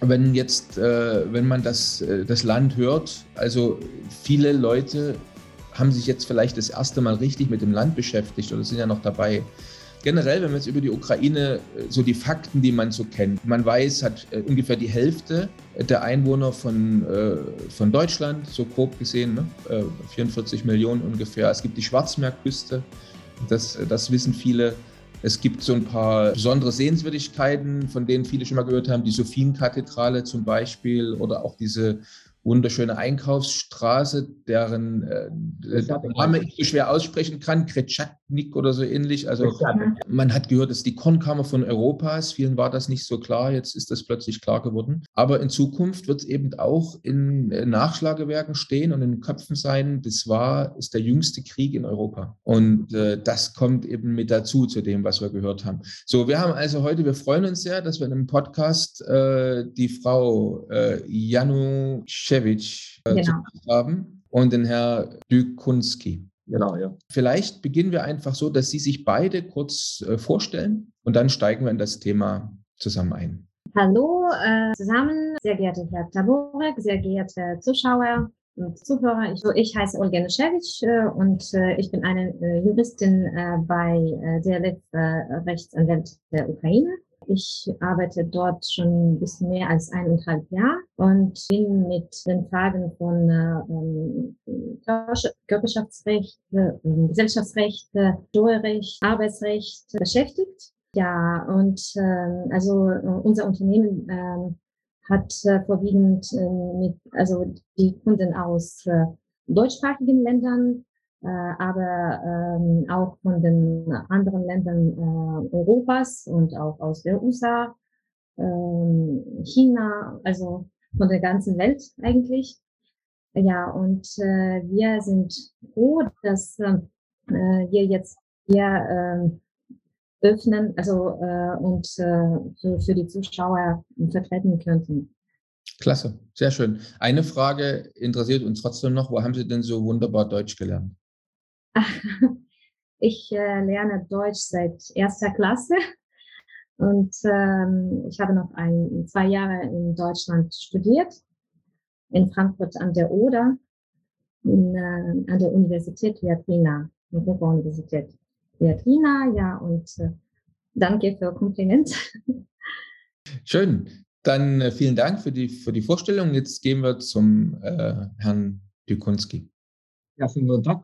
wenn jetzt, äh, wenn man das, äh, das Land hört, also viele Leute haben sich jetzt vielleicht das erste Mal richtig mit dem Land beschäftigt oder sind ja noch dabei. Generell, wenn man jetzt über die Ukraine äh, so die Fakten, die man so kennt, man weiß, hat äh, ungefähr die Hälfte der Einwohner von, äh, von Deutschland, so grob gesehen, ne? 44 Millionen ungefähr. Es gibt die Schwarzmeerküste, das, das wissen viele. Es gibt so ein paar besondere Sehenswürdigkeiten, von denen viele schon mal gehört haben, die Sophienkathedrale zum Beispiel oder auch diese wunderschöne Einkaufsstraße, deren äh, Name ich so schwer aussprechen kann, Kretschaknik oder so ähnlich. Also man hat gehört, dass die Kornkammer von Europas, vielen war das nicht so klar, jetzt ist das plötzlich klar geworden. Aber in Zukunft wird es eben auch in äh, Nachschlagewerken stehen und in den Köpfen sein, das war, ist der jüngste Krieg in Europa. Und äh, das kommt eben mit dazu, zu dem, was wir gehört haben. So, wir haben also heute, wir freuen uns sehr, dass wir in einem Podcast äh, die Frau äh, Janu Ignatschewitsch äh, genau. haben und den Herr Dykunski. Genau, ja. Vielleicht beginnen wir einfach so, dass Sie sich beide kurz äh, vorstellen und dann steigen wir in das Thema zusammen ein. Hallo äh, zusammen, sehr geehrter Herr Taborek, sehr geehrte Zuschauer und Zuhörer. Ich, ich heiße Olga Neschewitsch äh, und äh, ich bin eine äh, Juristin äh, bei äh, DLF äh, Rechtsanwalt der Ukraine. Ich arbeite dort schon ein bisschen mehr als eineinhalb Jahre und bin mit den Fragen von ähm, Körperschaftsrecht, äh, Gesellschaftsrecht, Steuerrecht, Arbeitsrecht beschäftigt. Ja, und äh, also äh, unser Unternehmen äh, hat äh, vorwiegend äh, mit, also die Kunden aus äh, deutschsprachigen Ländern äh, aber ähm, auch von den anderen Ländern äh, Europas und auch aus der USA, ähm, China, also von der ganzen Welt eigentlich. Ja, und äh, wir sind froh, dass äh, wir jetzt hier äh, öffnen, also äh, und äh, für, für die Zuschauer vertreten könnten. Klasse, sehr schön. Eine Frage interessiert uns trotzdem noch, wo haben Sie denn so wunderbar Deutsch gelernt? Ich äh, lerne Deutsch seit erster Klasse und ähm, ich habe noch ein, zwei Jahre in Deutschland studiert, in Frankfurt an der Oder, in, äh, an der Universität Viatrina, Europa-Universität Viatrina, ja, und äh, danke für Kompliment. Schön. Dann äh, vielen Dank für die, für die Vorstellung. Jetzt gehen wir zum äh, Herrn Dukunski. Ja, schönen guten Tag.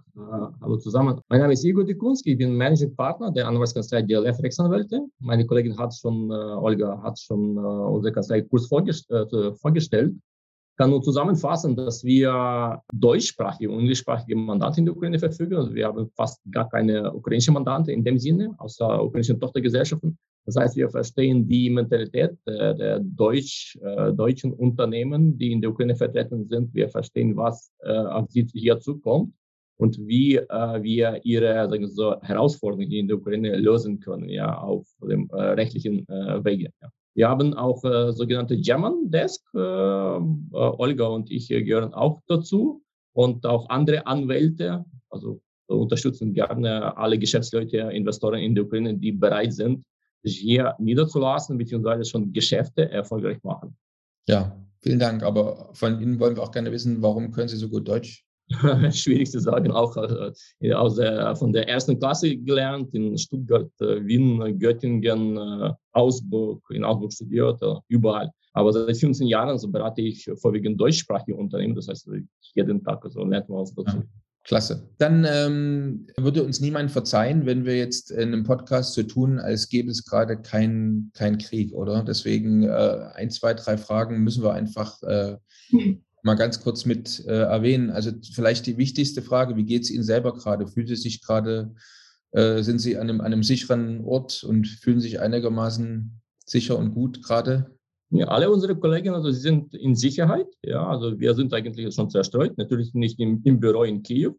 Hallo zusammen. Mein Name ist Igor Dikunski, ich bin Managing Partner der Anwaltskanzlei DLF Rechtsanwälte. Meine Kollegin hat schon, uh, Olga hat schon uh, unsere Kanzlei kurz vorgest vorgestellt. Ich kann nur zusammenfassen, dass wir deutschsprachige und englischsprachige Mandate in der Ukraine verfügen. Also wir haben fast gar keine ukrainische Mandate in dem Sinne, außer ukrainischen Tochtergesellschaften. Das heißt, wir verstehen die Mentalität der, der Deutsch, äh, deutschen Unternehmen, die in der Ukraine vertreten sind. Wir verstehen, was äh, auf sie hier zukommt und wie äh, wir ihre sagen wir so, Herausforderungen in der Ukraine lösen können, ja, auf dem äh, rechtlichen äh, Wege. Ja. Wir haben auch äh, sogenannte German Desk. Äh, äh, Olga und ich gehören auch dazu und auch andere Anwälte, also unterstützen gerne alle Geschäftsleute, Investoren in der Ukraine, die bereit sind, sich hier niederzulassen, beziehungsweise schon Geschäfte erfolgreich machen. Ja, vielen Dank. Aber von Ihnen wollen wir auch gerne wissen, warum können Sie so gut Deutsch? Schwierig zu sagen, auch äh, aus der, von der ersten Klasse gelernt, in Stuttgart, äh, Wien, Göttingen, äh, Augsburg, in Augsburg studiert, überall. Aber seit 15 Jahren so berate ich vorwiegend deutschsprachige Unternehmen, das heißt, jeden Tag so lernt man was dazu. Ja. Klasse. Dann ähm, würde uns niemand verzeihen, wenn wir jetzt in einem Podcast so tun, als gäbe es gerade keinen kein Krieg, oder? Deswegen äh, ein, zwei, drei Fragen müssen wir einfach äh, mal ganz kurz mit äh, erwähnen. Also vielleicht die wichtigste Frage, wie geht es Ihnen selber gerade? Fühlt Sie sich gerade, äh, sind Sie an einem, an einem sicheren Ort und fühlen sich einigermaßen sicher und gut gerade? Alle unsere Kollegen, also sie sind in Sicherheit. Ja, also wir sind eigentlich schon zerstreut. Natürlich nicht im, im Büro in Kiew.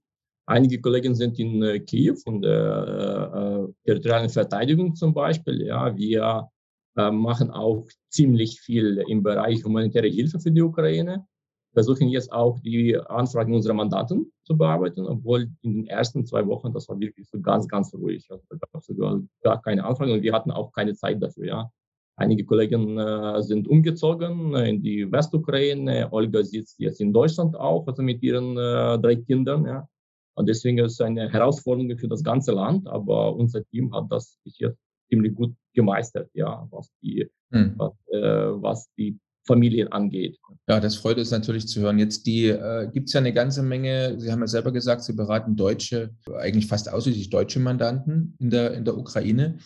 Einige Kollegen sind in äh, Kiew, in der äh, äh, territorialen Verteidigung zum Beispiel. Ja, wir äh, machen auch ziemlich viel im Bereich humanitäre Hilfe für die Ukraine. Versuchen jetzt auch die Anfragen unserer Mandanten zu bearbeiten, obwohl in den ersten zwei Wochen das war wirklich so ganz, ganz ruhig. Also da gab es gar keine Anfragen und wir hatten auch keine Zeit dafür. Ja. Einige Kollegen äh, sind umgezogen äh, in die Westukraine. Olga sitzt jetzt in Deutschland auch, also mit ihren äh, drei Kindern. Ja. Und deswegen ist es eine Herausforderung für das ganze Land, aber unser Team hat das bis jetzt ziemlich gut gemeistert, ja, was die, hm. was, äh, was die Familien angeht. Ja, das freut uns natürlich zu hören. Jetzt die äh, gibt es ja eine ganze Menge, Sie haben ja selber gesagt, Sie beraten deutsche, eigentlich fast ausschließlich deutsche Mandanten in der, in der Ukraine.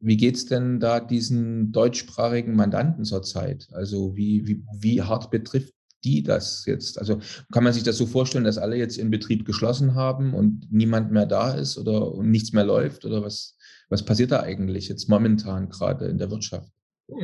Wie geht es denn da diesen deutschsprachigen Mandanten zurzeit? Also wie, wie, wie hart betrifft die das jetzt? Also kann man sich das so vorstellen, dass alle jetzt ihren Betrieb geschlossen haben und niemand mehr da ist oder nichts mehr läuft? Oder was, was passiert da eigentlich jetzt momentan gerade in der Wirtschaft?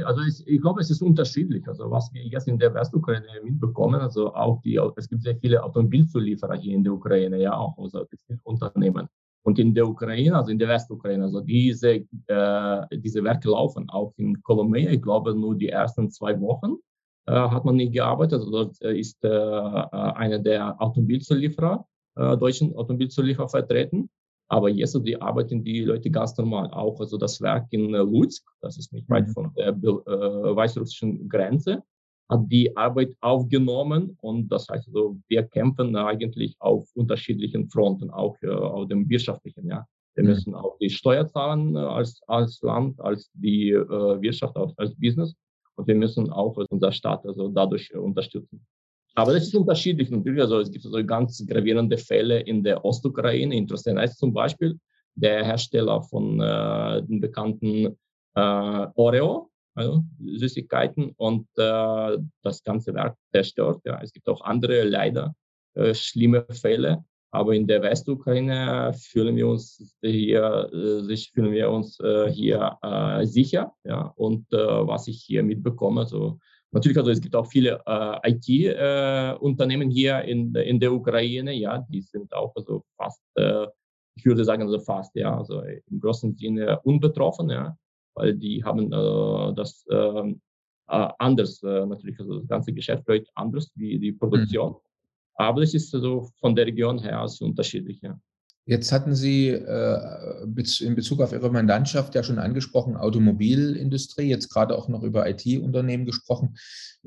Also ich, ich, glaube, es ist unterschiedlich. Also was wir jetzt in der Westukraine mitbekommen, also auch die, es gibt sehr viele Automobilzulieferer hier in der Ukraine, ja auch, also Unternehmen. Und in der Ukraine, also in der Westukraine, also diese, äh, diese Werke laufen auch in Kolomea. Ich glaube, nur die ersten zwei Wochen äh, hat man nicht gearbeitet. Also dort äh, ist äh, äh, einer der Automobilzulieferer, äh, deutschen Automobilzulieferer vertreten. Aber jetzt also die arbeiten die Leute ganz normal. Auch also das Werk in Lutsk, das ist nicht weit mhm. von der äh, weißrussischen Grenze, hat die Arbeit aufgenommen und das heißt also, wir kämpfen eigentlich auf unterschiedlichen Fronten, auch äh, auf dem wirtschaftlichen, ja. Wir mhm. müssen auch die Steuer zahlen äh, als, als Land, als die äh, Wirtschaft, als, als Business und wir müssen auch unser Staat also dadurch äh, unterstützen. Aber das ist unterschiedlich natürlich. Also es gibt also ganz gravierende Fälle in der Ostukraine, in Trostenets zum Beispiel, der Hersteller von äh, den bekannten äh, Oreo, also Süßigkeiten und äh, das ganze Werk zerstört. Ja. Es gibt auch andere leider äh, schlimme Fälle, aber in der Westukraine fühlen wir uns hier, äh, fühlen wir uns äh, hier äh, sicher. Ja. Und was ich hier mitbekomme, also natürlich, also es gibt auch viele IT-Unternehmen hier in, in der Ukraine, ja, die sind auch also fast, ich würde sagen, also fast, ja, also im großen Sinne unbetroffen, ja weil die haben äh, das ähm, äh, anders, äh, natürlich, also das ganze Geschäft läuft anders wie die Produktion. Mhm. Aber es ist so von der Region her aus unterschiedlich. Ja. Jetzt hatten Sie äh, in Bezug auf Ihre Mandantschaft ja schon angesprochen, Automobilindustrie, jetzt gerade auch noch über IT-Unternehmen gesprochen.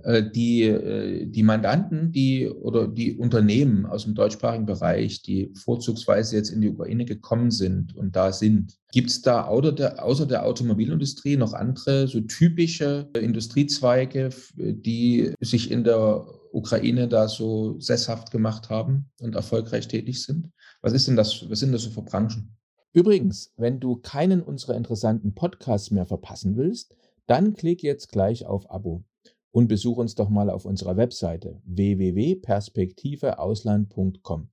Äh, die, äh, die Mandanten, die oder die Unternehmen aus dem deutschsprachigen Bereich, die vorzugsweise jetzt in die Ukraine gekommen sind und da sind, gibt es da außer der, außer der Automobilindustrie noch andere so typische Industriezweige, die sich in der Ukraine da so sesshaft gemacht haben und erfolgreich tätig sind? Was ist denn das, was sind das für Branchen? Übrigens, wenn du keinen unserer interessanten Podcasts mehr verpassen willst, dann klick jetzt gleich auf Abo und besuch uns doch mal auf unserer Webseite www.perspektiveausland.com.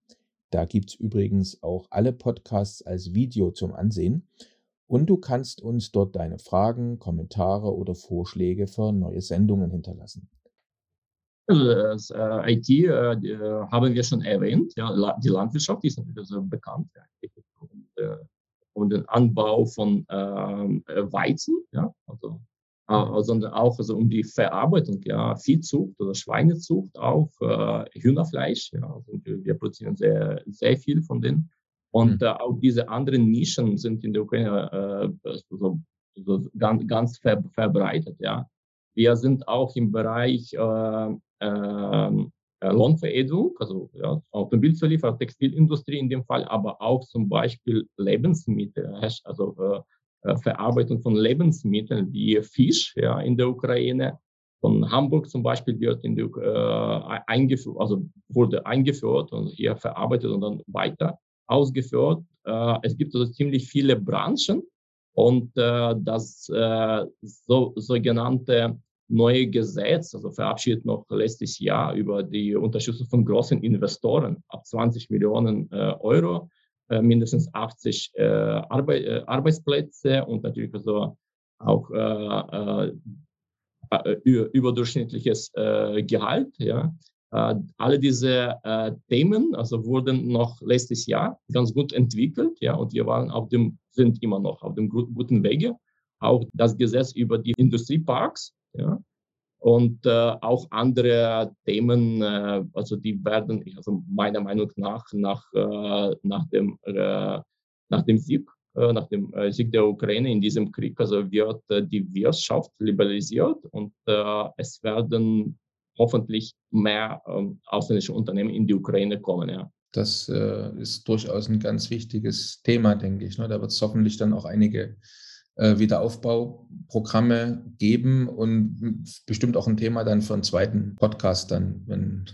Da gibt es übrigens auch alle Podcasts als Video zum Ansehen und du kannst uns dort deine Fragen, Kommentare oder Vorschläge für neue Sendungen hinterlassen. Das äh, IT äh, äh, haben wir schon erwähnt. Ja, die Landwirtschaft ist natürlich so bekannt. Und, äh, und den Anbau von ähm, Weizen, ja, also, äh, sondern auch also um die Verarbeitung, ja, Viehzucht oder Schweinezucht, auch äh, Hühnerfleisch. Ja, also wir produzieren sehr, sehr viel von denen. Und mhm. auch diese anderen Nischen sind in der Ukraine so, so ganz, ganz ver verbreitet. Ja. Wir sind auch im Bereich äh, äh, Lohnveredelung, also ja, Automobilzulieferer, Textilindustrie in dem Fall, aber auch zum Beispiel Lebensmittel, also äh, äh, Verarbeitung von Lebensmitteln wie Fisch ja, in der Ukraine. Von Hamburg zum Beispiel wird in die, äh, eingeführt, also wurde eingeführt und hier verarbeitet und dann weiter ausgeführt. Äh, es gibt also ziemlich viele Branchen und äh, das äh, so, sogenannte neue Gesetz, also verabschiedet noch letztes Jahr über die Unterstützung von großen Investoren ab 20 Millionen äh, Euro, äh, mindestens 80 äh, Arbeit, äh, Arbeitsplätze und natürlich also auch äh, äh, überdurchschnittliches Gehalt. Ja. Alle diese Themen also wurden noch letztes Jahr ganz gut entwickelt, ja, und wir waren auf dem, sind immer noch auf dem guten Wege. Auch das Gesetz über die Industrieparks, ja, und äh, auch andere Themen, äh, also die werden, also meiner Meinung nach, nach, äh, nach, dem, äh, nach dem Sieg, äh, nach dem äh, Sieg der Ukraine in diesem Krieg, also wird die Wirtschaft liberalisiert und es werden hoffentlich mehr ähm, ausländische Unternehmen in die Ukraine kommen. Ja. Das ist durchaus ein ganz wichtiges Thema, denke ich. Ne? Da wird es hoffentlich dann auch einige Wiederaufbauprogramme geben und bestimmt auch ein Thema dann für einen zweiten Podcast dann, wenn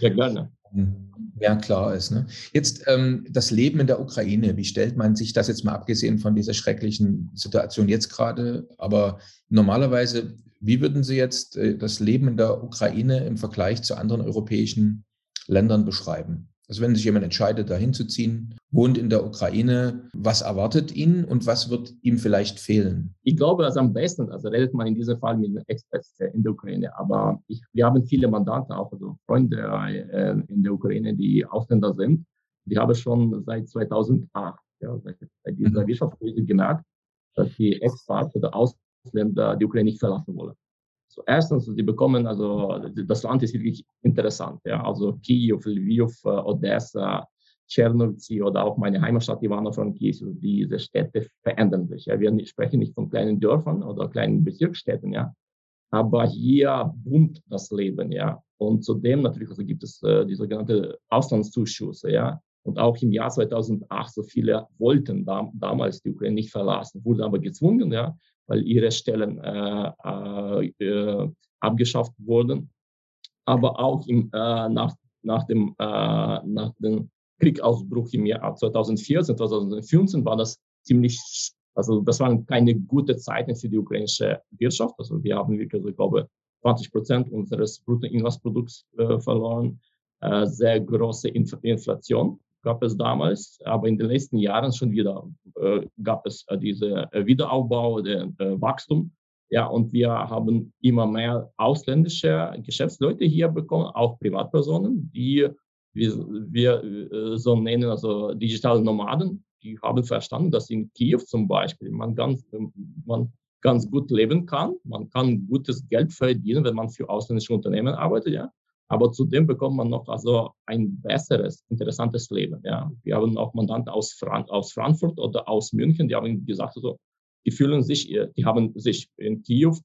ja, gerne. mehr klar ist. Ne? Jetzt ähm, das Leben in der Ukraine, wie stellt man sich das jetzt mal abgesehen von dieser schrecklichen Situation jetzt gerade, aber normalerweise, wie würden Sie jetzt äh, das Leben in der Ukraine im Vergleich zu anderen europäischen Ländern beschreiben? Also wenn sich jemand entscheidet, dahin zu ziehen, wohnt in der Ukraine, was erwartet ihn und was wird ihm vielleicht fehlen? Ich glaube, dass am besten, also redet man in diesem Fall mit Experts in der Ukraine, aber ich, wir haben viele Mandanten, auch also Freunde äh, in der Ukraine, die Ausländer sind. Die haben schon seit 2008, ja, seit, seit dieser mhm. Wirtschaftskrise gemerkt, dass die Expats oder Ausländer die Ukraine nicht verlassen wollen. So, erstens, sie bekommen, also das Land ist wirklich interessant. Ja? Also Kiew, Lviv, äh, Odessa, Tschernowtsi oder auch meine Heimatstadt Ivano-Frankivsk, diese Städte verändern sich. Ja? Wir sprechen nicht von kleinen Dörfern oder kleinen Bezirksstädten, ja. Aber hier boomt das Leben, ja. Und zudem natürlich also gibt es äh, die sogenannte Auslandszuschüsse, ja. Und auch im Jahr 2008 so viele wollten da, damals die Ukraine nicht verlassen, wurden aber gezwungen, ja weil ihre Stellen äh, äh, abgeschafft wurden. Aber auch im, äh, nach, nach, dem, äh, nach dem Kriegausbruch im Jahr 2014, 2015 war das ziemlich, also das waren keine gute Zeiten für die ukrainische Wirtschaft. Also wir haben wirklich, ich glaube, 20 Prozent unseres Bruttoinlandsprodukts äh, verloren, äh, sehr große Inf Inflation gab es damals, aber in den letzten Jahren schon wieder äh, gab es äh, diese äh, Wiederaufbau, der äh, Wachstum. Ja, und wir haben immer mehr ausländische Geschäftsleute hier bekommen, auch Privatpersonen, die wir, wir äh, so nennen, also digitale Nomaden, die haben verstanden, dass in Kiew zum Beispiel man ganz, man ganz gut leben kann. Man kann gutes Geld verdienen, wenn man für ausländische Unternehmen arbeitet, ja. Aber zudem bekommt man noch also ein besseres, interessantes Leben. Ja. Wir haben auch Mandanten aus, Fran aus Frankfurt oder aus München, die haben gesagt, also, die fühlen sich, äh, die haben sich in Kiew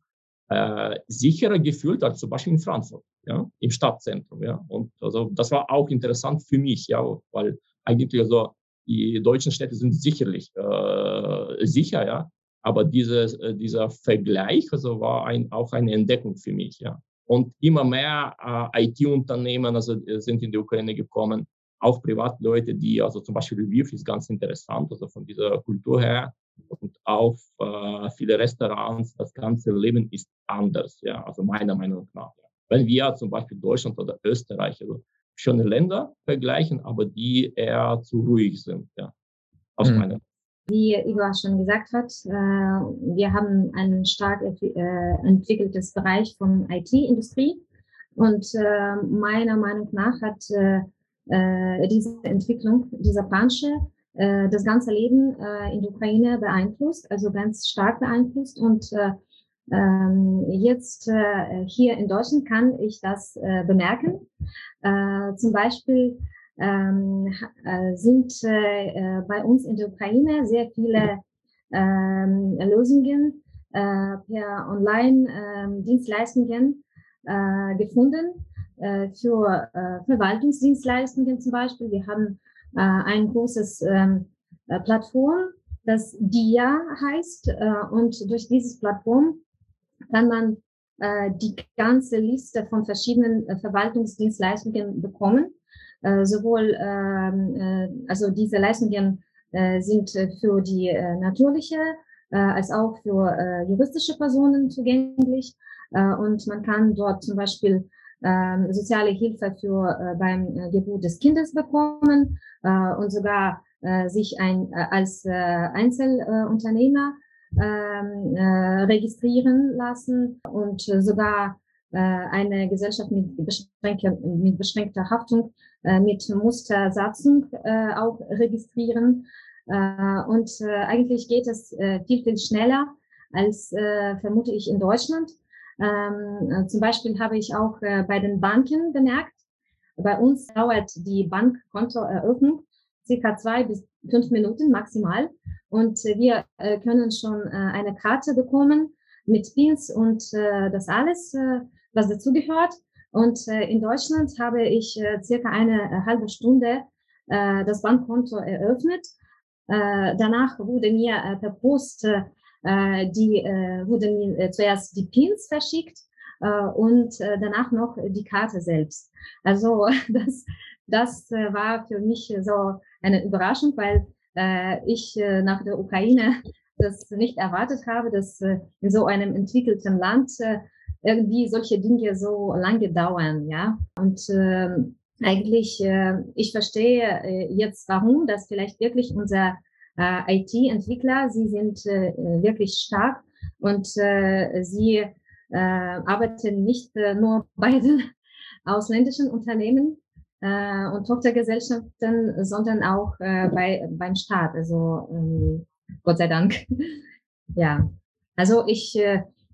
äh, sicherer gefühlt als zum Beispiel in Frankfurt, ja, im Stadtzentrum. Ja. Und also das war auch interessant für mich, ja, weil eigentlich also die deutschen Städte sind sicherlich äh, sicher, ja, aber dieses, äh, dieser Vergleich also war ein, auch eine Entdeckung für mich, ja. Und immer mehr äh, IT-Unternehmen also, äh, sind in die Ukraine gekommen, auch Privatleute, die, also zum Beispiel Lviv ist ganz interessant, also von dieser Kultur her. Und auch äh, viele Restaurants, das ganze Leben ist anders, ja, also meiner Meinung nach. Ja. Wenn wir zum Beispiel Deutschland oder Österreich, also schöne Länder vergleichen, aber die eher zu ruhig sind, ja, aus mhm. meiner wie Igor schon gesagt hat, äh, wir haben ein stark äh, entwickeltes Bereich von IT-Industrie. Und äh, meiner Meinung nach hat diese Entwicklung dieser Branche das ganze Leben in der Ukraine beeinflusst, also ganz stark beeinflusst. Und ähm, jetzt hier in Deutschland kann ich das bemerken. Zum Beispiel ähm, äh, sind äh, bei uns in der Ukraine sehr viele ähm, Lösungen äh, per Online-Dienstleistungen ähm, äh, gefunden äh, für äh, Verwaltungsdienstleistungen zum Beispiel. Wir haben äh, ein großes ähm, äh, Plattform, das DIA heißt äh, und durch dieses Plattform kann man äh, die ganze Liste von verschiedenen äh, Verwaltungsdienstleistungen bekommen sowohl ähm, äh, also diese Leistungen äh, sind für die natürliche als auch für juristische Personen zugänglich. Und man kann dort zum Beispiel ähm, soziale Hilfe für beim Geburt des Kindes bekommen und sogar sich ein als Einzelunternehmer ähm, äh, registrieren lassen und sogar äh, eine Gesellschaft mit beschränkter, mit beschränkter Haftung äh, mit Mustersatzung äh, auch registrieren. Äh, und äh, eigentlich geht es äh, viel, viel schneller als äh, vermute ich in Deutschland. Ähm, äh, zum Beispiel habe ich auch äh, bei den Banken bemerkt, bei uns dauert die Bankkontoeröffnung circa zwei bis fünf Minuten maximal. Und äh, wir äh, können schon äh, eine Karte bekommen mit Pins und äh, das alles, äh, was dazugehört. Und äh, in Deutschland habe ich äh, circa eine äh, halbe Stunde äh, das Bankkonto eröffnet. Äh, danach wurde mir äh, per Post äh, die äh, wurde mir äh, zuerst die Pins verschickt äh, und äh, danach noch die Karte selbst. Also das das äh, war für mich so eine Überraschung, weil äh, ich äh, nach der Ukraine das nicht erwartet habe, dass äh, in so einem entwickelten Land äh, irgendwie solche Dinge so lange dauern, ja. Und äh, eigentlich, äh, ich verstehe äh, jetzt, warum, dass vielleicht wirklich unser äh, IT-Entwickler, sie sind äh, wirklich stark und äh, sie äh, arbeiten nicht nur bei den ausländischen Unternehmen und Tochtergesellschaften, sondern auch bei, beim Staat. Also ähm, Gott sei Dank. ja, also ich,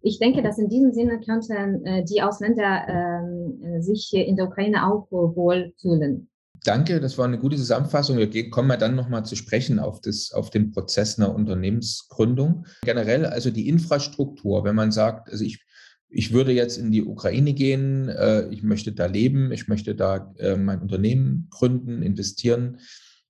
ich denke, dass in diesem Sinne könnten äh, die Ausländer äh, sich in der Ukraine auch wohl fühlen. Danke, das war eine gute Zusammenfassung. Wir kommen ja dann nochmal zu sprechen auf, das, auf den Prozess einer Unternehmensgründung. Generell also die Infrastruktur, wenn man sagt, also ich, ich würde jetzt in die Ukraine gehen, äh, ich möchte da leben, ich möchte da äh, mein Unternehmen gründen, investieren.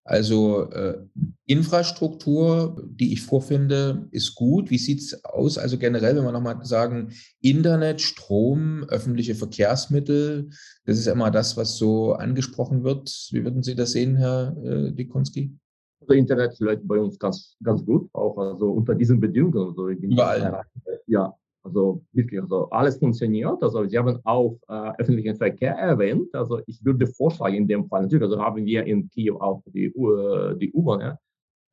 Also äh, Infrastruktur, die ich vorfinde, ist gut. Wie sieht es aus? Also generell, wenn wir nochmal sagen, Internet, Strom, öffentliche Verkehrsmittel, das ist immer das, was so angesprochen wird. Wie würden Sie das sehen, Herr äh, Dikonski? Also Internet läuft bei uns ganz, ganz gut, auch also unter diesen Bedingungen. Also Überall. Ja, also wirklich, also alles funktioniert. Also Sie haben auch äh, öffentlichen Verkehr erwähnt. Also ich würde vorschlagen, in dem Fall natürlich, also haben wir in Kiew auch die, uh, die U-Bahn, ja.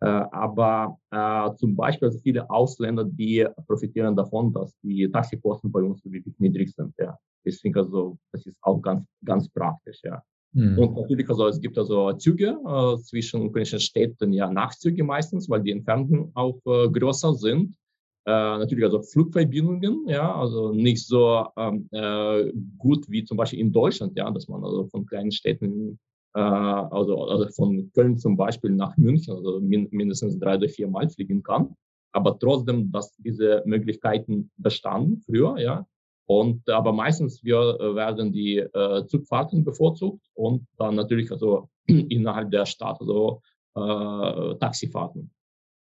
Äh, aber äh, zum Beispiel also viele Ausländer, die profitieren davon, dass die Taxikosten bei uns wirklich niedrig sind. Ja. Deswegen also, das ist auch ganz, ganz praktisch. Ja. Mhm. Und natürlich, also es gibt also Züge äh, zwischen ukrainischen Städten, ja Nachtzüge meistens, weil die Entfernungen auch äh, größer sind. Äh, natürlich also Flugverbindungen, ja, also nicht so ähm, äh, gut wie zum Beispiel in Deutschland, ja, dass man also von kleinen Städten, äh, also, also von Köln zum Beispiel nach München, also min mindestens drei oder vier Mal fliegen kann. Aber trotzdem, dass diese Möglichkeiten bestanden früher, ja. Und aber meistens wir äh, werden die äh, Zugfahrten bevorzugt und dann natürlich also innerhalb der Stadt, also äh, Taxifahrten.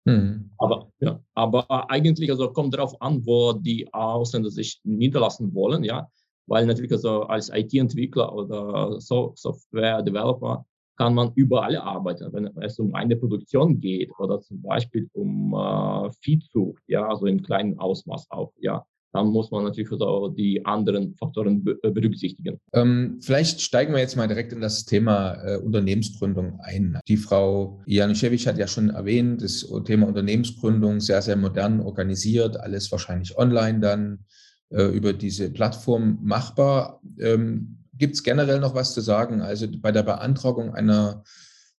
Mhm. Aber, ja, aber eigentlich also kommt darauf an, wo die Ausländer sich niederlassen wollen, ja, weil natürlich also als IT-Entwickler oder so Software-Developer kann man überall arbeiten, wenn es um eine Produktion geht oder zum Beispiel um äh, Viehzucht, ja, also in kleinem Ausmaß auch, ja dann muss man natürlich auch die anderen Faktoren äh, berücksichtigen. Ähm, vielleicht steigen wir jetzt mal direkt in das Thema äh, Unternehmensgründung ein. Die Frau Januszewicz hat ja schon erwähnt, das Thema Unternehmensgründung sehr, sehr modern organisiert, alles wahrscheinlich online dann äh, über diese Plattform machbar. Ähm, Gibt es generell noch was zu sagen? Also bei der Beantragung einer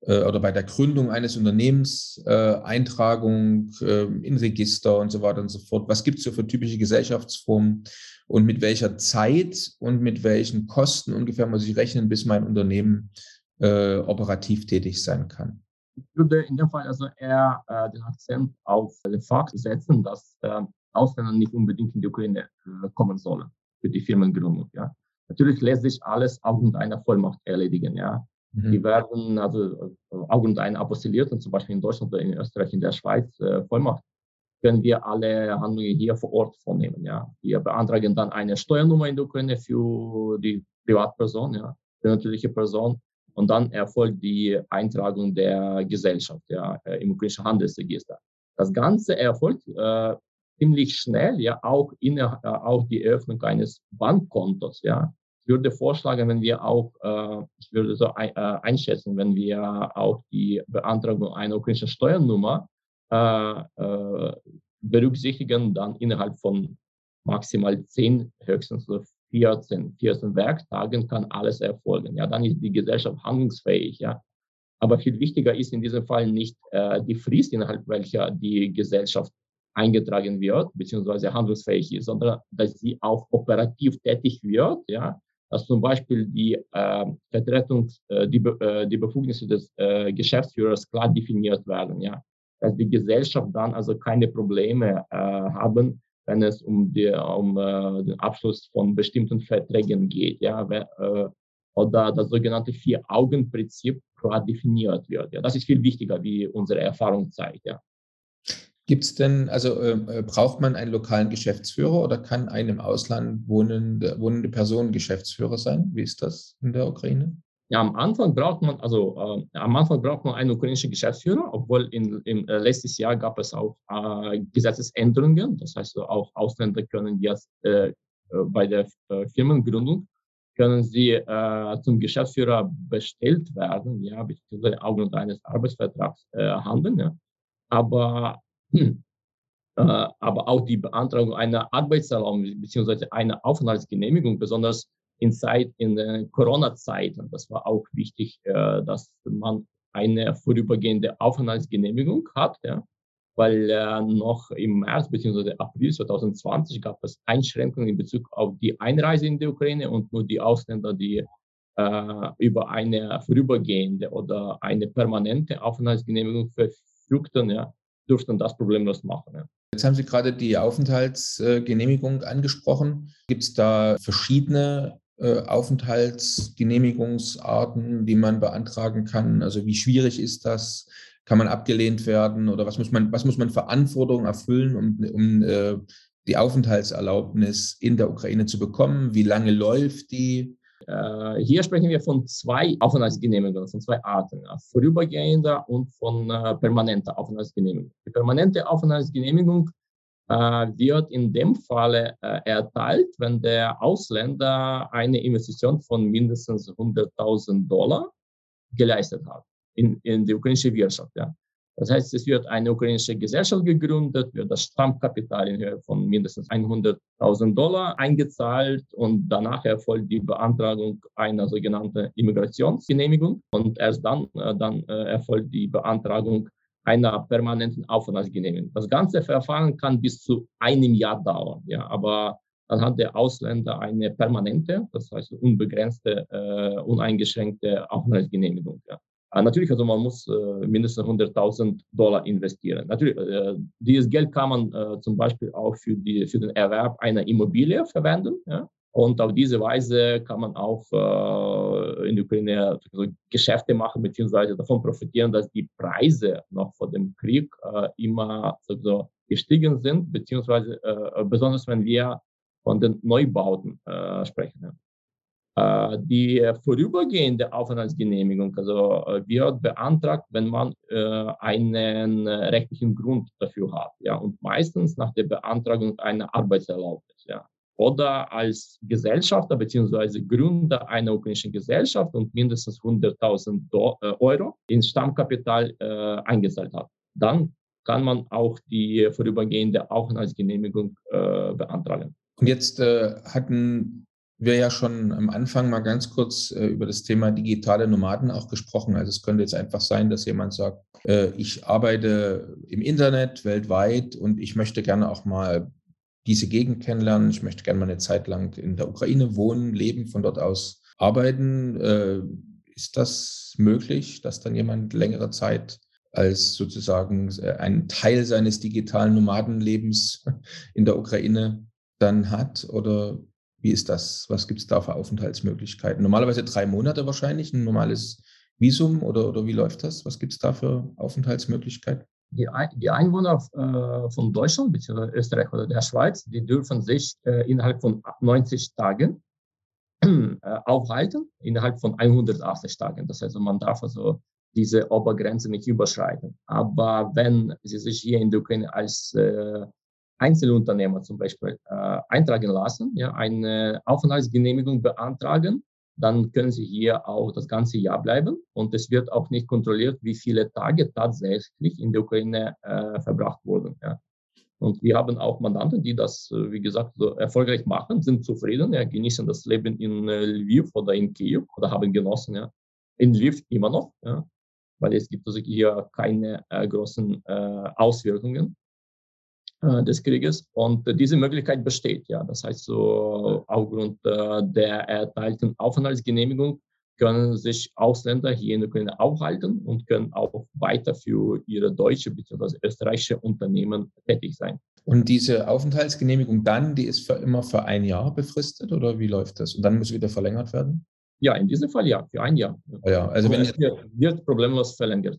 oder bei der Gründung eines Unternehmens, äh, Eintragung äh, in Register und so weiter und so fort. Was gibt es für typische Gesellschaftsformen und mit welcher Zeit und mit welchen Kosten ungefähr muss ich rechnen, bis mein Unternehmen äh, operativ tätig sein kann? Ich würde in dem Fall also eher äh, den Akzent auf den Fakt setzen, dass äh, Ausländer nicht unbedingt in die Ukraine kommen sollen für die Firmengründung. Ja. Natürlich lässt sich alles aufgrund einer Vollmacht erledigen. Ja. Mhm. Die werden also auch und ein apostilliert und zum Beispiel in Deutschland oder in Österreich, in der Schweiz äh, Vollmacht, können wir alle Handlungen hier vor Ort vornehmen. Ja. Wir beantragen dann eine Steuernummer in der Ukraine für die Privatperson, ja, die natürliche Person. Und dann erfolgt die Eintragung der Gesellschaft ja, äh, im ukrainischen Handelsregister. Das Ganze erfolgt äh, ziemlich schnell, ja, auch, in, äh, auch die Eröffnung eines Bankkontos, ja. Ich würde vorschlagen, wenn wir auch, äh, ich würde so ein, äh, einschätzen, wenn wir auch die Beantragung einer ukrainischen Steuernummer äh, äh, berücksichtigen, dann innerhalb von maximal 10, höchstens 14, 14 Werktagen kann alles erfolgen. Ja, dann ist die Gesellschaft handlungsfähig. Ja. Aber viel wichtiger ist in diesem Fall nicht äh, die Frist, innerhalb welcher die Gesellschaft eingetragen wird, beziehungsweise handlungsfähig ist, sondern dass sie auch operativ tätig wird, ja, dass zum Beispiel die äh, Vertretung, äh, die, äh, die Befugnisse des äh, Geschäftsführers klar definiert werden, ja, dass die Gesellschaft dann also keine Probleme äh, haben, wenn es um, die, um äh, den Abschluss von bestimmten Verträgen geht, ja, oder das sogenannte Vier-Augen-Prinzip klar definiert wird. Ja, das ist viel wichtiger, wie unsere Erfahrung zeigt. Ja. Gibt es denn, also äh, braucht man einen lokalen Geschäftsführer oder kann eine im Ausland wohnende, wohnende Person Geschäftsführer sein? Wie ist das in der Ukraine? Ja, am Anfang braucht man, also äh, am Anfang braucht man einen ukrainischen Geschäftsführer, obwohl in, im äh, letztes Jahr gab es auch äh, Gesetzesänderungen. Das heißt, auch Ausländer können jetzt äh, äh, bei der äh, Firmengründung können sie äh, zum Geschäftsführer bestellt werden, ja, beziehungsweise aufgrund eines Arbeitsvertrags äh, handeln. Ja. Aber, äh, aber auch die Beantragung einer Arbeitserlaubnis beziehungsweise einer Aufenthaltsgenehmigung, besonders in Zeit, in der Corona-Zeiten. Das war auch wichtig, äh, dass man eine vorübergehende Aufenthaltsgenehmigung hat, ja, weil äh, noch im März bzw. April 2020 gab es Einschränkungen in Bezug auf die Einreise in die Ukraine und nur die Ausländer, die äh, über eine vorübergehende oder eine permanente Aufenthaltsgenehmigung verfügten, ja, durften das problemlos machen. Ja. Jetzt haben Sie gerade die Aufenthaltsgenehmigung angesprochen. Gibt es da verschiedene äh, Aufenthaltsgenehmigungsarten, die man beantragen kann? Also wie schwierig ist das? Kann man abgelehnt werden oder was muss man, was muss man Verantwortung erfüllen, um, um äh, die Aufenthaltserlaubnis in der Ukraine zu bekommen? Wie lange läuft die? Äh, hier sprechen wir von zwei Aufenthaltsgenehmigungen, von zwei Arten, vorübergehender und von äh, permanenter Aufenthaltsgenehmigung. Die permanente Aufenthaltsgenehmigung äh, wird in dem Falle äh, erteilt, wenn der Ausländer eine Investition von mindestens 100.000 Dollar geleistet hat in, in die ukrainische Wirtschaft. Ja. Das heißt, es wird eine ukrainische Gesellschaft gegründet, wird das Stammkapital in Höhe von mindestens 100.000 Dollar eingezahlt und danach erfolgt die Beantragung einer sogenannten Immigrationsgenehmigung und erst dann, äh, dann äh, erfolgt die Beantragung einer permanenten Aufenthaltsgenehmigung. Das ganze Verfahren kann bis zu einem Jahr dauern, ja, aber dann hat der Ausländer eine permanente, das heißt unbegrenzte, äh, uneingeschränkte Aufenthaltsgenehmigung. Ja. Äh, natürlich, also man muss äh, mindestens 100.000 Dollar investieren. Natürlich, äh, dieses Geld kann man zum Beispiel auch für, die, für den Erwerb einer Immobilie verwenden. Ja? Und auf diese Weise kann man auch äh, in der Ukraine also Geschäfte machen, beziehungsweise davon profitieren, dass die Preise noch vor dem Krieg äh, immer so gestiegen sind, beziehungsweise äh, besonders wenn wir von den Neubauten sprechen. Äh, die vorübergehende Aufenthaltsgenehmigung also, äh, wird beantragt, wenn man äh, einen rechtlichen Grund dafür hat. Ja, und meistens nach der Beantragung einer Arbeitserlaubnis. Ja oder als Gesellschafter bzw. Gründer einer ukrainischen Gesellschaft und mindestens 100.000 äh, Euro ins Stammkapital eingezahlt hat. Dann kann man auch die vorübergehende Aufenthaltsgenehmigung beantragen. Und jetzt äh, hatten wir ja schon am Anfang mal ganz kurz äh, über das Thema digitale Nomaden auch gesprochen. Also es könnte jetzt einfach sein, dass jemand sagt, äh, ich arbeite im Internet weltweit und ich möchte gerne auch mal diese Gegend kennenlernen. Ich möchte gerne mal eine Zeit lang in der Ukraine wohnen, leben, von dort aus arbeiten. Äh, ist das möglich, dass dann jemand längere Zeit als sozusagen äh, ein Teil seines digitalen Nomadenlebens in der Ukraine dann hat? Oder wie ist das? Was gibt es da für Aufenthaltsmöglichkeiten? Normalerweise drei Monate wahrscheinlich, ein normales Visum oder, oder wie läuft das? Was gibt es da für Aufenthaltsmöglichkeiten? die, die Einwohner äh, von Deutschland bzw. Österreich oder der Schweiz, die dürfen sich äh, innerhalb von 90 Tagen äh, aufhalten, innerhalb von 180 Tagen. Das heißt, man darf also diese Obergrenze nicht überschreiten. Aber wenn Sie sich hier in der Ukraine als Einzelunternehmer zum Beispiel äh, eintragen lassen, ja, eine Aufenthaltsgenehmigung beantragen, dann können Sie hier auch das ganze Jahr bleiben und es wird auch nicht kontrolliert, wie viele Tage tatsächlich in der Ukraine äh, verbracht wurden. Ja. Und wir haben auch Mandanten, die das, äh, wie gesagt, so erfolgreich machen, sind zufrieden, ja, genießen das Leben in äh, Lviv oder in Kiew oder haben genossen, ja. In Lviv immer noch, ja, weil es gibt also hier keine äh, großen äh, Auswirkungen des Krieges. Und äh, diese Möglichkeit besteht, ja. Das heißt, so aufgrund der erteilten Aufenthaltsgenehmigung können sich Ausländer hier in der Ukraine aufhalten und können auch weiter für ihre deutsche bzw. österreichische Unternehmen tätig sein. Und diese Aufenthaltsgenehmigung dann, die ist für immer für ein Jahr befristet oder wie läuft das? Und dann muss wieder verlängert werden? Ja, in diesem Fall ja, für ein Jahr. Ja, also wenn es wird problemlos verlängert.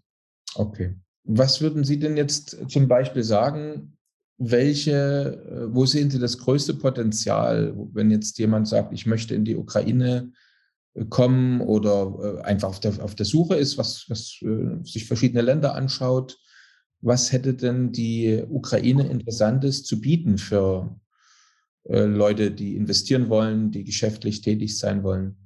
Okay. Was würden Sie denn jetzt zum Beispiel sagen, welche, äh, wo sehen Sie das größte Potenzial, wenn jetzt jemand sagt, ich möchte in die Ukraine kommen oder äh, einfach auf der, auf der Suche ist, was, was äh, sich verschiedene Länder anschaut. Was hätte denn die Ukraine Interessantes zu bieten für äh, Leute, die investieren wollen, die geschäftlich tätig sein wollen?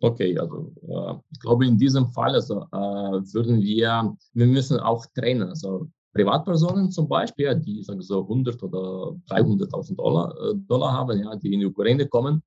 Okay, also äh, ich glaube in diesem Fall also äh, würden wir, wir müssen auch trennen. Also Privatpersonen zum Beispiel, die sagen so 100 oder 300.000 Dollar, äh, Dollar haben, ja, die in die Ukraine kommen,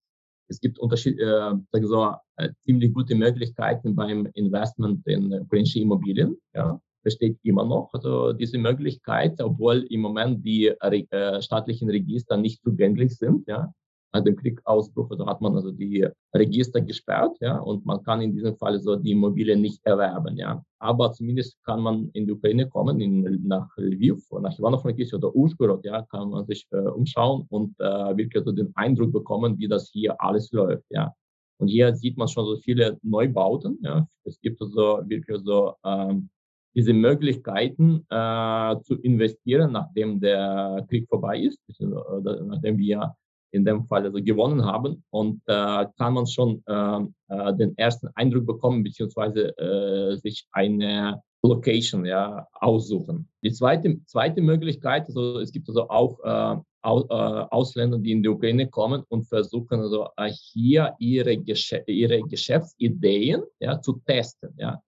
es gibt Unterschied, äh, so, äh, ziemlich gute Möglichkeiten beim Investment in ukrainische Immobilien. Ja, besteht immer noch also diese Möglichkeit, obwohl im Moment die äh, staatlichen Register nicht zugänglich sind. Ja, nach dem Kriegausbruch also hat man also die Register gesperrt, ja, und man kann in diesem Fall so die Immobilien nicht erwerben, ja. Aber zumindest kann man in die Ukraine kommen, in, nach Lviv, nach Ivano-Frankivsk oder Uschgorod, ja, kann man sich äh, umschauen und äh, wirklich so den Eindruck bekommen, wie das hier alles läuft, ja. Und hier sieht man schon so viele Neubauten, ja. Es gibt also wirklich so ähm, diese Möglichkeiten äh, zu investieren, nachdem der Krieg vorbei ist, äh, nachdem wir in dem Fall also gewonnen haben. Und äh, kann man schon äh, äh, den ersten Eindruck bekommen, beziehungsweise äh, sich eine Location ja, aussuchen. Die zweite, zweite Möglichkeit, also es gibt also auch äh, äh, Ausländer, die in die Ukraine kommen und versuchen also äh, hier ihre, Gesch ihre Geschäftsideen ja, zu testen. Ja.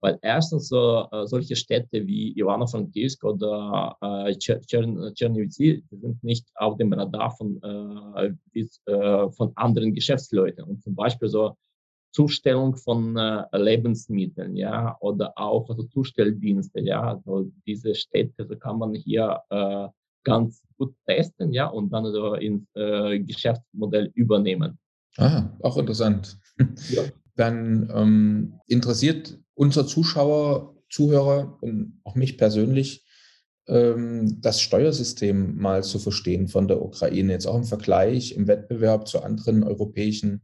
Weil erstens so, äh, solche Städte wie Ivano-Frankivsk oder äh, Czernivtsi sind nicht auf dem Radar von, äh, äh, von anderen Geschäftsleuten. Und zum Beispiel so Zustellung von äh, Lebensmitteln, ja, oder auch also Zustelldienste, ja. Also diese Städte so kann man hier äh, ganz gut testen, ja, und dann so ins äh, Geschäftsmodell übernehmen. Ah, auch interessant. Ja. Dann ähm, interessiert unser Zuschauer, Zuhörer und auch mich persönlich, ähm, das Steuersystem mal zu verstehen von der Ukraine, jetzt auch im Vergleich, im Wettbewerb zu anderen europäischen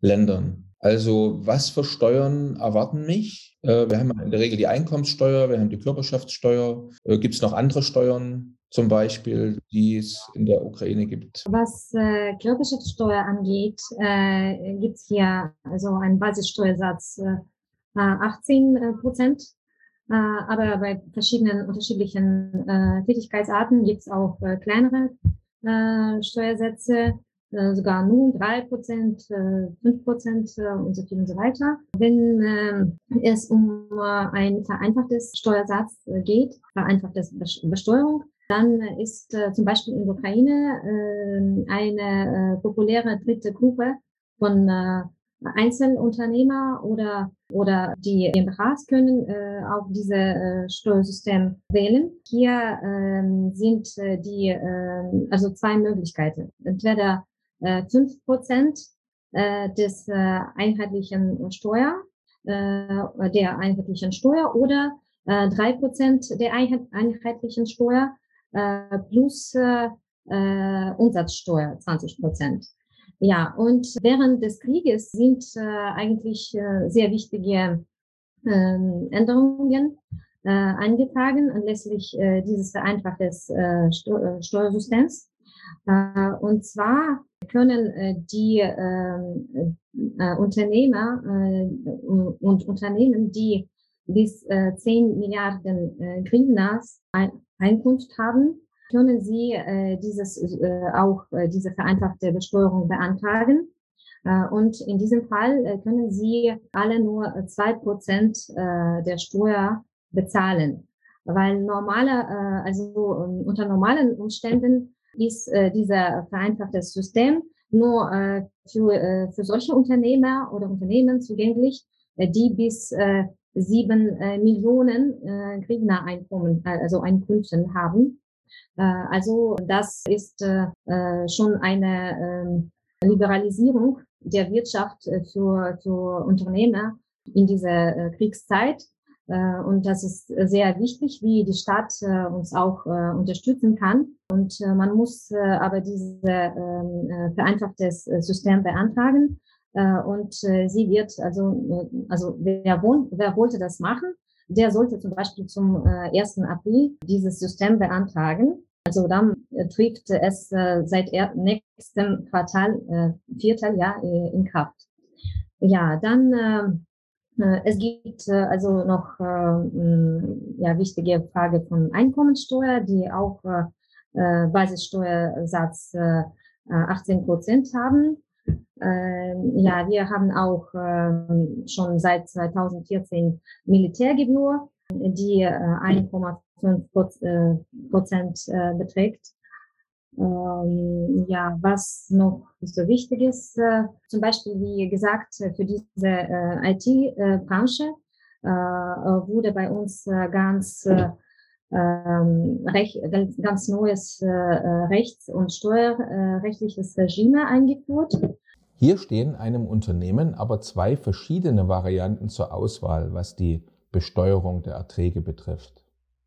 Ländern. Also was für Steuern erwarten mich? Äh, wir haben in der Regel die Einkommenssteuer, wir haben die Körperschaftssteuer. Äh, gibt es noch andere Steuern zum Beispiel, die es in der Ukraine gibt? Was äh, Körperschaftssteuer angeht, äh, gibt es hier also einen Basissteuersatz äh, 18 äh, Prozent. Äh, aber bei verschiedenen unterschiedlichen äh, Tätigkeitsarten gibt es auch kleinere Steuersätze, sogar nun drei Prozent, fünf Prozent und so viel und so weiter. Wenn es um ein vereinfachtes Steuersatz geht, vereinfachtes Besteuerung, dann ist äh, zum Beispiel in der Ukraine äh, eine äh, populäre dritte Gruppe von Einzelunternehmer oder, oder die GmbHs können äh, auch diese äh, Steuersystem wählen. Hier ähm, sind äh, die, äh, also zwei Möglichkeiten. Entweder äh, fünf äh, Prozent äh, des äh, einheitlichen Steuer, äh, der einheitlichen Steuer oder äh, drei äh, Prozent der einheitlichen Steuer äh, plus äh, äh Umsatzsteuer 20 Prozent. Ja, und während des Krieges sind äh, eigentlich äh, sehr wichtige äh, Änderungen äh, eingetragen anlässlich äh, dieses vereinfachten äh, äh, Steuersystems. Äh, und zwar können äh, die äh, äh, Unternehmer äh, und Unternehmen, die bis äh, 10 Milliarden äh, Grivnas Einkunft haben, können Sie äh, dieses, äh, auch äh, diese vereinfachte Besteuerung beantragen. Äh, und in diesem Fall äh, können Sie alle nur zwei Prozent äh, der Steuer bezahlen. weil normale, also unter normalen Umständen ist dieser vereinfachte System nur für, für solche Unternehmer oder Unternehmen zugänglich, die bis sieben Millionen äh, Grivna-Einkommen, also Einkünften haben. also das ist schon eine ähm, Liberalisierung der Wirtschaft äh, für, für Unternehmer in dieser äh, Kriegszeit. Äh, und das ist sehr wichtig, wie die Stadt uns auch unterstützen kann. Und man muss aber dieses ähm, vereinfachtes System beantragen. Und sie wird, also, also wer, wohnt, wer wollte das machen, der sollte zum Beispiel zum 1. April dieses System beantragen. Also dann äh, trifft es äh, seit nächstem Quartal, äh, Vierteljahr äh, in Kraft. Ja, dann äh, äh, es gibt äh, also noch äh, ja, wichtige Frage von Einkommensteuer, die auch äh, äh Basissteuersatz äh, 18 Prozent haben. Äh, ja, wir haben auch äh, schon seit 2014 Militärgebühr, die äh, 1,5 5 äh, Prozent äh, beträgt. Ähm, ja, was noch so wichtig ist, äh, zum Beispiel, wie gesagt, für diese äh, IT-Branche äh, wurde bei uns ganz, äh, ähm, recht, ganz, neues Rechts- und steuerrechtliches Regime eingeführt. Hier stehen einem Unternehmen aber zwei verschiedene Varianten zur Auswahl, was die Besteuerung der Erträge betrifft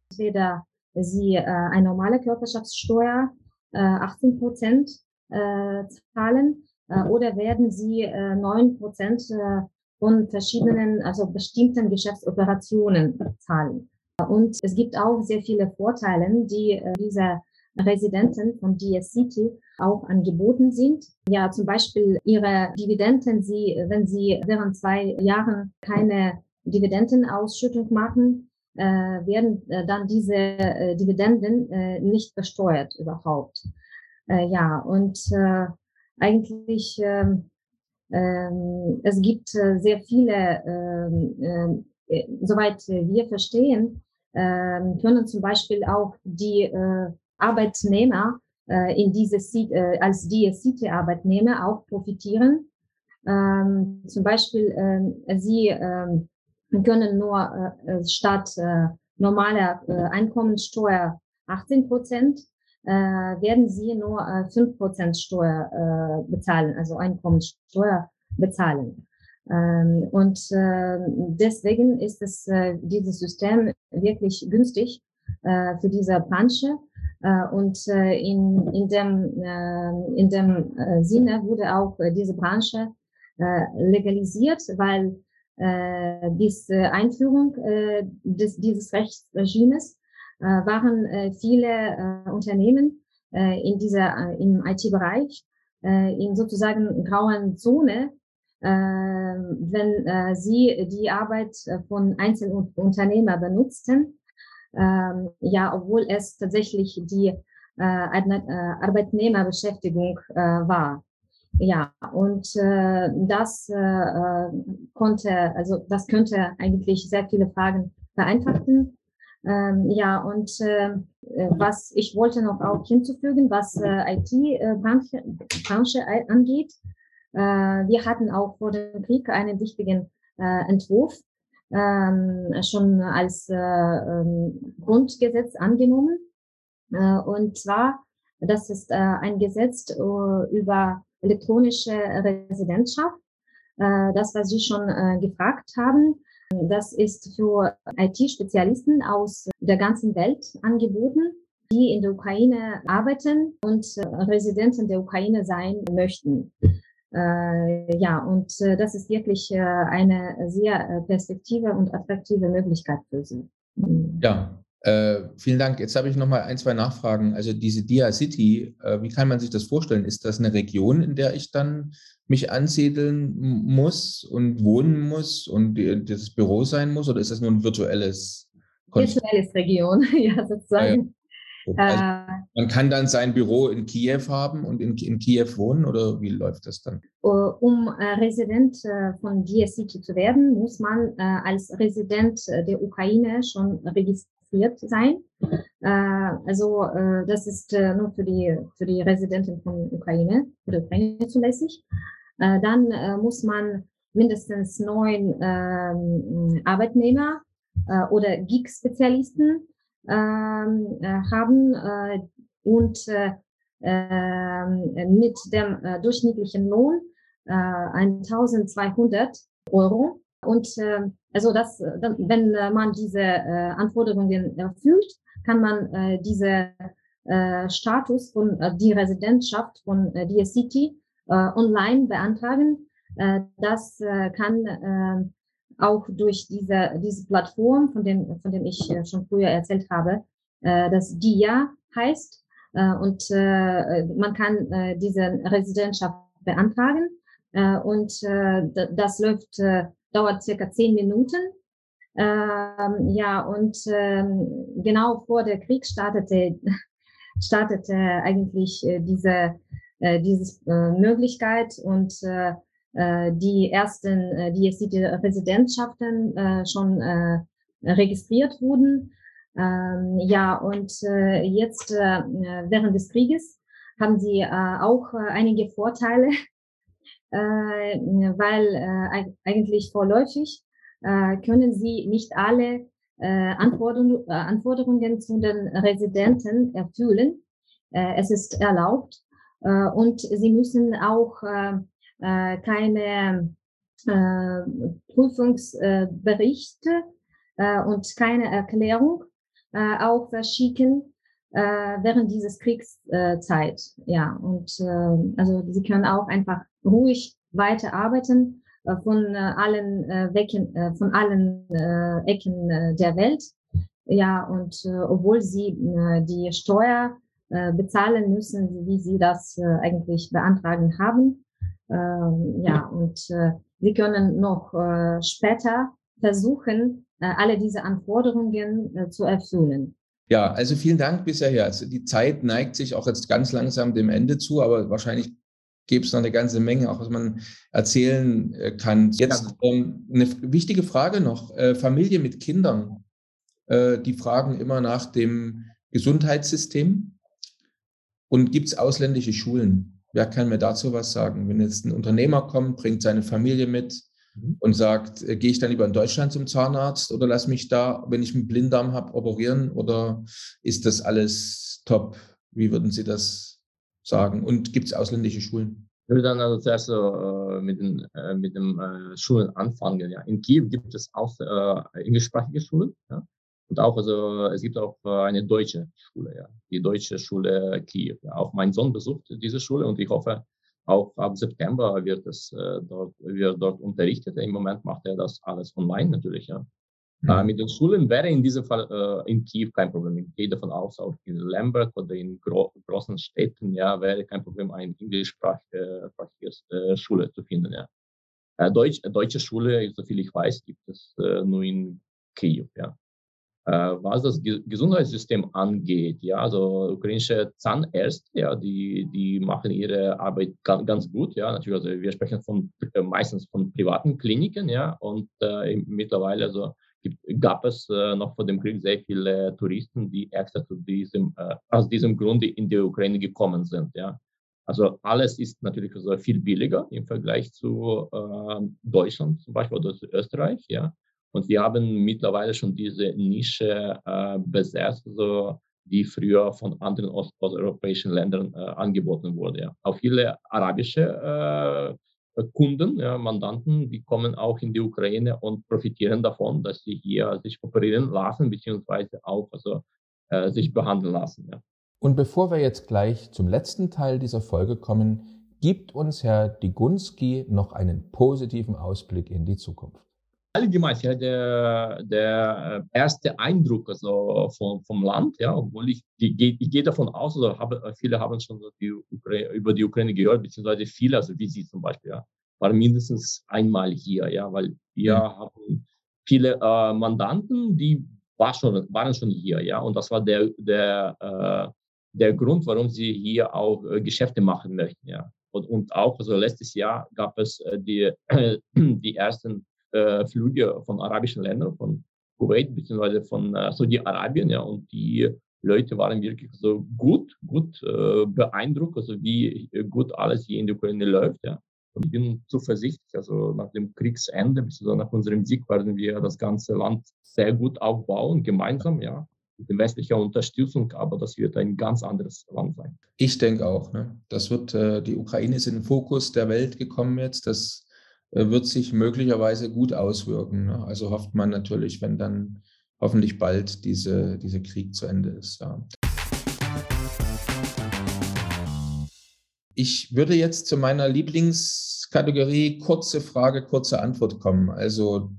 entweder sie äh, eine normale Körperschaftssteuer äh, 18 Prozent äh, zahlen äh, oder werden sie äh, 9 Prozent äh, von verschiedenen, also bestimmten Geschäftsoperationen zahlen. Und es gibt auch sehr viele Vorteile, die äh, diese Residenten von DS City auch angeboten sind. Ja, zum Beispiel ihre Dividenden, sie, wenn sie während zwei Jahren keine Dividendenausschüttung machen, äh, werden äh, dann diese äh, Dividenden äh, nicht besteuert überhaupt. Äh, ja, und äh, eigentlich äh, äh, es gibt äh, sehr viele, äh, äh, soweit wir verstehen, äh, können zum Beispiel auch die äh, Arbeitnehmer äh, in diese äh, als DSCT-Arbeitnehmer auch profitieren. Ähm, zum Beispiel äh, sie äh, können nur äh, äh, statt äh, normaler Einkommenssteuer 18 Prozent, werden sie nur äh, 5 Prozent Steuer bezahlen, also Einkommenssteuer bezahlen. Ähm, und äh, deswegen ist es dieses System wirklich günstig für diese Branche. Äh, und äh, in, in dem, äh, in dem Sinne wurde auch diese Branche legalisiert, weil bis Einführung des, dieses Rechtsregimes waren viele Unternehmen in dieser, im IT-Bereich in sozusagen grauen Zone, wenn sie die Arbeit von Einzelunternehmer benutzten. Äh, ja, obwohl es tatsächlich die äh, Arbeitnehmerbeschäftigung äh, war. Ja, und äh, das äh, konnte, also das könnte eigentlich sehr viele Fragen vereinfachen. Ähm, ja, und äh, was ich wollte noch auch hinzufügen, was äh, IT-Branche Branche angeht, äh, wir hatten auch vor dem Krieg einen wichtigen äh, Entwurf ähm, schon als äh, ähm, Grundgesetz angenommen. Äh, und zwar, das ist äh, ein Gesetz äh, über elektronische Residentschaft. Äh, das, was Sie schon äh, gefragt haben, das ist für IT-Spezialisten aus der ganzen Welt angeboten, die in der Ukraine arbeiten und Residenten der Ukraine sein möchten. Ja, und das ist wirklich eine sehr perspektive und attraktive Möglichkeit für Sie. Ja, äh, vielen Dank. Jetzt habe ich noch mal ein, zwei Nachfragen. Also diese Dia City, äh, wie kann man sich das vorstellen? Ist das eine Region, in der ich dann mich ansiedeln muss und wohnen muss und das Büro sein muss? Oder ist das nur ein virtuelles Konstrukt? Virtuelles Region, ja, sozusagen. Ja, also man kann dann sein Büro in Kiew haben und in, in Kiew wohnen oder wie läuft das dann? Um äh, Resident äh, von Dia City zu werden, muss man äh, als Resident der Ukraine schon registriert sein. Also das ist nur für die, für die Residenten von Ukraine, für die Ukraine zulässig. Dann muss man mindestens neun ähm, Arbeitnehmer oder Geek-Spezialisten haben und ähm, mit dem durchschnittlichen Lohn 1200 Euro. Und äh, also das, wenn man diese äh, Anforderungen erfüllt, kann man äh, diese äh, Status von äh, die Residentschaft von äh, DSCT äh, online beantragen. Äh, das äh, kann äh, auch durch diese diese Plattform, von dem von dem ich äh, schon früher erzählt habe, äh, das DIA heißt äh, und äh, man kann äh, diese Residentschaft beantragen äh, und äh, das läuft, äh, dauert circa zehn Minuten. Ähm, ja, und ähm, genau vor der Krieg startete, startete eigentlich äh, diese, äh, diese äh, Möglichkeit und äh, die ersten äh, DSC-Residentschaften äh, schon äh, registriert wurden. Ähm, ja, und äh, jetzt äh, während des Krieges haben sie äh, auch äh, einige Vorteile äh, weil äh, eigentlich vorläufig äh, können sie nicht alle Anforderungen zu den Residenten erfüllen. es ist erlaubt und sie müssen auch keine Prüfungsberichte und keine Erklärung auch verschicken während dieses Kriegszeit. ja, und also sie können auch einfach ruhig weiter arbeiten äh, von äh, allen äh, Wecken, äh, von allen äh, Ecken äh, der Welt. Ja, und äh, obwohl sie äh, die Steuer äh, bezahlen müssen, wie sie das äh, eigentlich beantragen haben. Äh, ja, und äh, sie können noch äh, später versuchen, äh, alle diese Anforderungen äh, zu erfüllen. Ja, also vielen Dank bisher. Also die Zeit neigt sich auch jetzt ganz langsam dem Ende zu, aber wahrscheinlich gäbe es noch eine ganze Menge, auch was man erzählen äh, kann. Jetzt ähm, eine wichtige Frage noch. Äh, Familie mit Kindern, äh, die fragen immer nach dem Gesundheitssystem. Und gibt es ausländische Schulen? Wer kann mir dazu was sagen? Wenn jetzt ein Unternehmer kommt, bringt seine Familie mit mhm. und sagt, äh, gehe ich dann lieber in Deutschland zum Zahnarzt oder lass mich da, wenn ich einen Blinddarm habe, operieren oder ist das alles top? Wie würden Sie das sagen? Und gibt es ausländische Schulen? Ich würde dann also zuerst äh, mit, den, äh, mit den Schulen anfangen. Ja. In Kiew gibt es auch englischsprachige Schulen. Ja. Und auch, also es gibt auch äh, eine deutsche Schule, ja. Die deutsche Schule Kiew. Ja. Auch mein Sohn besucht diese Schule und ich hoffe, auch ab September wird es äh, dort, wird dort unterrichtet. Im Moment macht er das alles online natürlich, ja. Äh, mit den Schulen wäre in diesem Fall äh, in Kiew kein Problem. Ich gehe davon aus, auch in Lemberg oder in gro großen Städten, ja, wäre kein Problem, eine englischsprachige äh, Schule zu finden, ja. Äh, Deutsch, deutsche Schule, soviel ich weiß, gibt es äh, nur in Kiew, ja. Äh, was das Ge Gesundheitssystem angeht, ja, also ukrainische Zahnärzte, ja, die, die machen ihre Arbeit ganz, gut, ja, natürlich, also wir sprechen von, äh, meistens von privaten Kliniken, ja, und äh, mittlerweile, also gibt, gab es äh, noch vor dem Krieg sehr viele Touristen, die extra zu diesem, äh, aus diesem Grunde in die Ukraine gekommen sind. Ja. Also alles ist natürlich so viel billiger im Vergleich zu äh, Deutschland zum Beispiel oder zu Österreich. Ja. Und wir haben mittlerweile schon diese Nische äh, besetzt, so, die früher von anderen osteuropäischen Ländern äh, angeboten wurde. Ja. Auch viele arabische äh, Kunden, ja, Mandanten, die kommen auch in die Ukraine und profitieren davon, dass sie hier sich operieren lassen, beziehungsweise auch also, äh, sich behandeln lassen. Ja. Und bevor wir jetzt gleich zum letzten Teil dieser Folge kommen, gibt uns Herr Digunski noch einen positiven Ausblick in die Zukunft. Allgemein, ja, der, der erste Eindruck also vom, vom Land, ja, obwohl ich, ich, gehe davon aus, also habe, viele haben schon die Ukraine, über die Ukraine gehört, beziehungsweise viele, also wie Sie zum Beispiel, ja, waren mindestens einmal hier, ja, weil wir ja. haben viele äh, Mandanten, die war schon, waren schon hier, ja, und das war der, der, äh, der Grund, warum sie hier auch äh, Geschäfte machen möchten, ja. Und, und auch, also letztes Jahr gab es äh, die, die ersten äh, Flüge von arabischen Ländern, von Kuwait bzw. von äh, Saudi-Arabien, ja, und die Leute waren wirklich so gut, gut äh, beeindruckt, also wie gut alles hier in der Ukraine läuft, ja. Und ich bin zuversichtlich, also nach dem Kriegsende, bzw. nach unserem Sieg werden wir das ganze Land sehr gut aufbauen, gemeinsam, ja mit westlicher Unterstützung, aber das wird ein ganz anderes Land sein. Ich denke auch. Ne? Das wird, äh, die Ukraine ist in den Fokus der Welt gekommen jetzt. Das äh, wird sich möglicherweise gut auswirken. Ne? Also hofft man natürlich, wenn dann hoffentlich bald diese, dieser Krieg zu Ende ist. Ja. Ich würde jetzt zu meiner Lieblingskategorie kurze Frage, kurze Antwort kommen. Also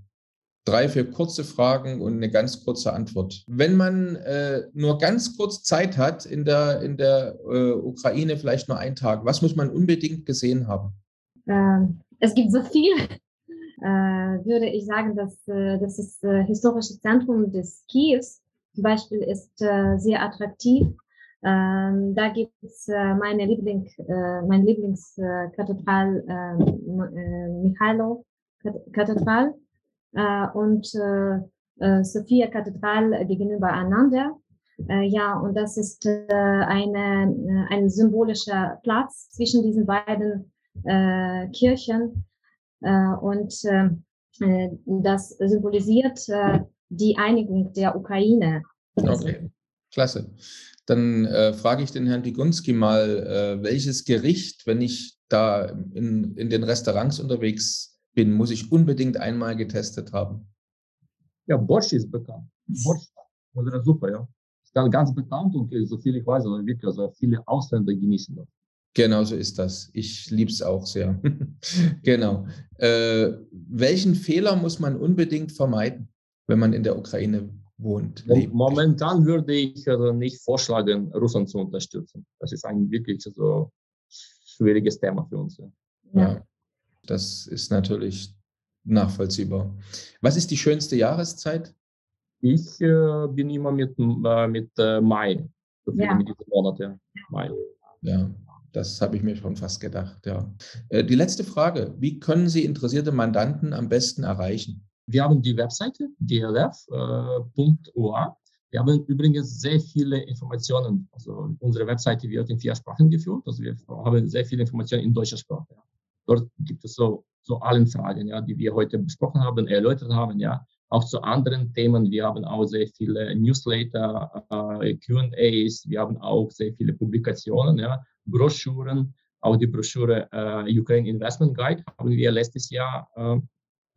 drei, vier kurze Fragen und eine ganz kurze Antwort. Wenn man äh, nur ganz kurz Zeit hat in der, in der äh, Ukraine, vielleicht nur einen Tag, was muss man unbedingt gesehen haben? Ähm, es gibt so viel. Äh, würde ich sagen, dass äh, das ist, äh, historische Zentrum des Kiews zum Beispiel ist äh, sehr attraktiv. Ähm, da gibt es äh, meine Liebling, äh, mein Lieblingskathedral äh, äh, Michailo Kathedral äh, und äh, äh, Sophia Kathedral gegenübereinander. Äh, ja, und das ist äh, eine, äh, ein symbolischer Platz zwischen diesen beiden äh, Kirchen. Äh, und äh, das symbolisiert äh, die Einigung der Ukraine. Okay, klasse. Dann äh, frage ich den Herrn Pigunski mal, äh, welches Gericht, wenn ich da in, in den Restaurants unterwegs bin, muss ich unbedingt einmal getestet haben. Ja, Bosch ist bekannt. Bosch, unsere Suppe, ja. Ist dann ganz bekannt und so viel ich weiß, also wirklich, also viele Ausländer genießen das. Genau so ist das. Ich liebe es auch sehr. genau. Äh, welchen Fehler muss man unbedingt vermeiden, wenn man in der Ukraine wohnt? Lebt? Momentan würde ich also nicht vorschlagen, Russland zu unterstützen. Das ist ein wirklich so schwieriges Thema für uns. Ja. ja. Das ist natürlich nachvollziehbar. Was ist die schönste Jahreszeit? Ich äh, bin immer mit, äh, mit äh, Mai, ja. mit diesem Monat, ja. Mai. Ja, das habe ich mir schon fast gedacht, ja. Äh, die letzte Frage, wie können Sie interessierte Mandanten am besten erreichen? Wir haben die Webseite dlf.ua. Äh, wir haben übrigens sehr viele Informationen. Also unsere Webseite wird in vier Sprachen geführt. Also wir haben sehr viele Informationen in deutscher Sprache. Dort gibt es so, so allen Fragen, ja, die wir heute besprochen haben, erläutert haben, ja, auch zu anderen Themen. Wir haben auch sehr viele Newsletter, äh, Q&As, wir haben auch sehr viele Publikationen, ja, Broschüren, auch die Broschüre äh, Ukraine Investment Guide haben wir letztes Jahr äh,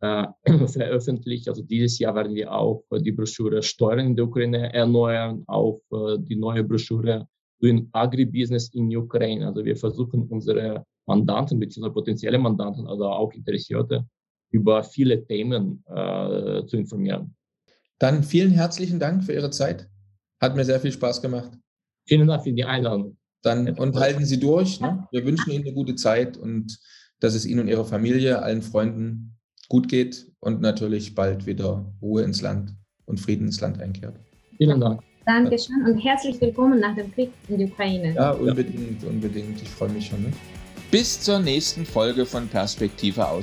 äh veröffentlicht. Also dieses Jahr werden wir auch die Broschüre Steuern in der Ukraine erneuern, auch äh, die neue Broschüre Doing Agribusiness in Ukraine. Also wir versuchen unsere Mandanten bzw. potenzielle Mandanten, also auch Interessierte, über viele Themen äh, zu informieren. Dann vielen herzlichen Dank für Ihre Zeit. Hat mir sehr viel Spaß gemacht. Vielen Dank für die Einladung. Dann und halten Sie durch. Ne? Wir wünschen Ihnen eine gute Zeit und dass es Ihnen und Ihrer Familie, allen Freunden gut geht und natürlich bald wieder Ruhe ins Land und Frieden ins Land einkehrt. Vielen Dank. Dankeschön und herzlich willkommen nach dem Krieg in die Ukraine. Ja, unbedingt, unbedingt. Ich freue mich schon. Ne? Bis zur nächsten Folge von Perspektive aus